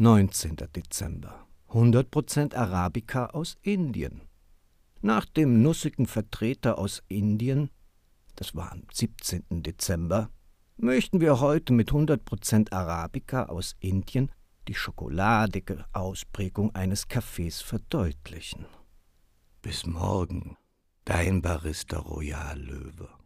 19. Dezember. 100% Arabica aus Indien. Nach dem nussigen Vertreter aus Indien, das war am 17. Dezember, möchten wir heute mit 100% Arabica aus Indien die schokoladige Ausprägung eines Kaffees verdeutlichen. Bis morgen, dein Barista Royal Löwe.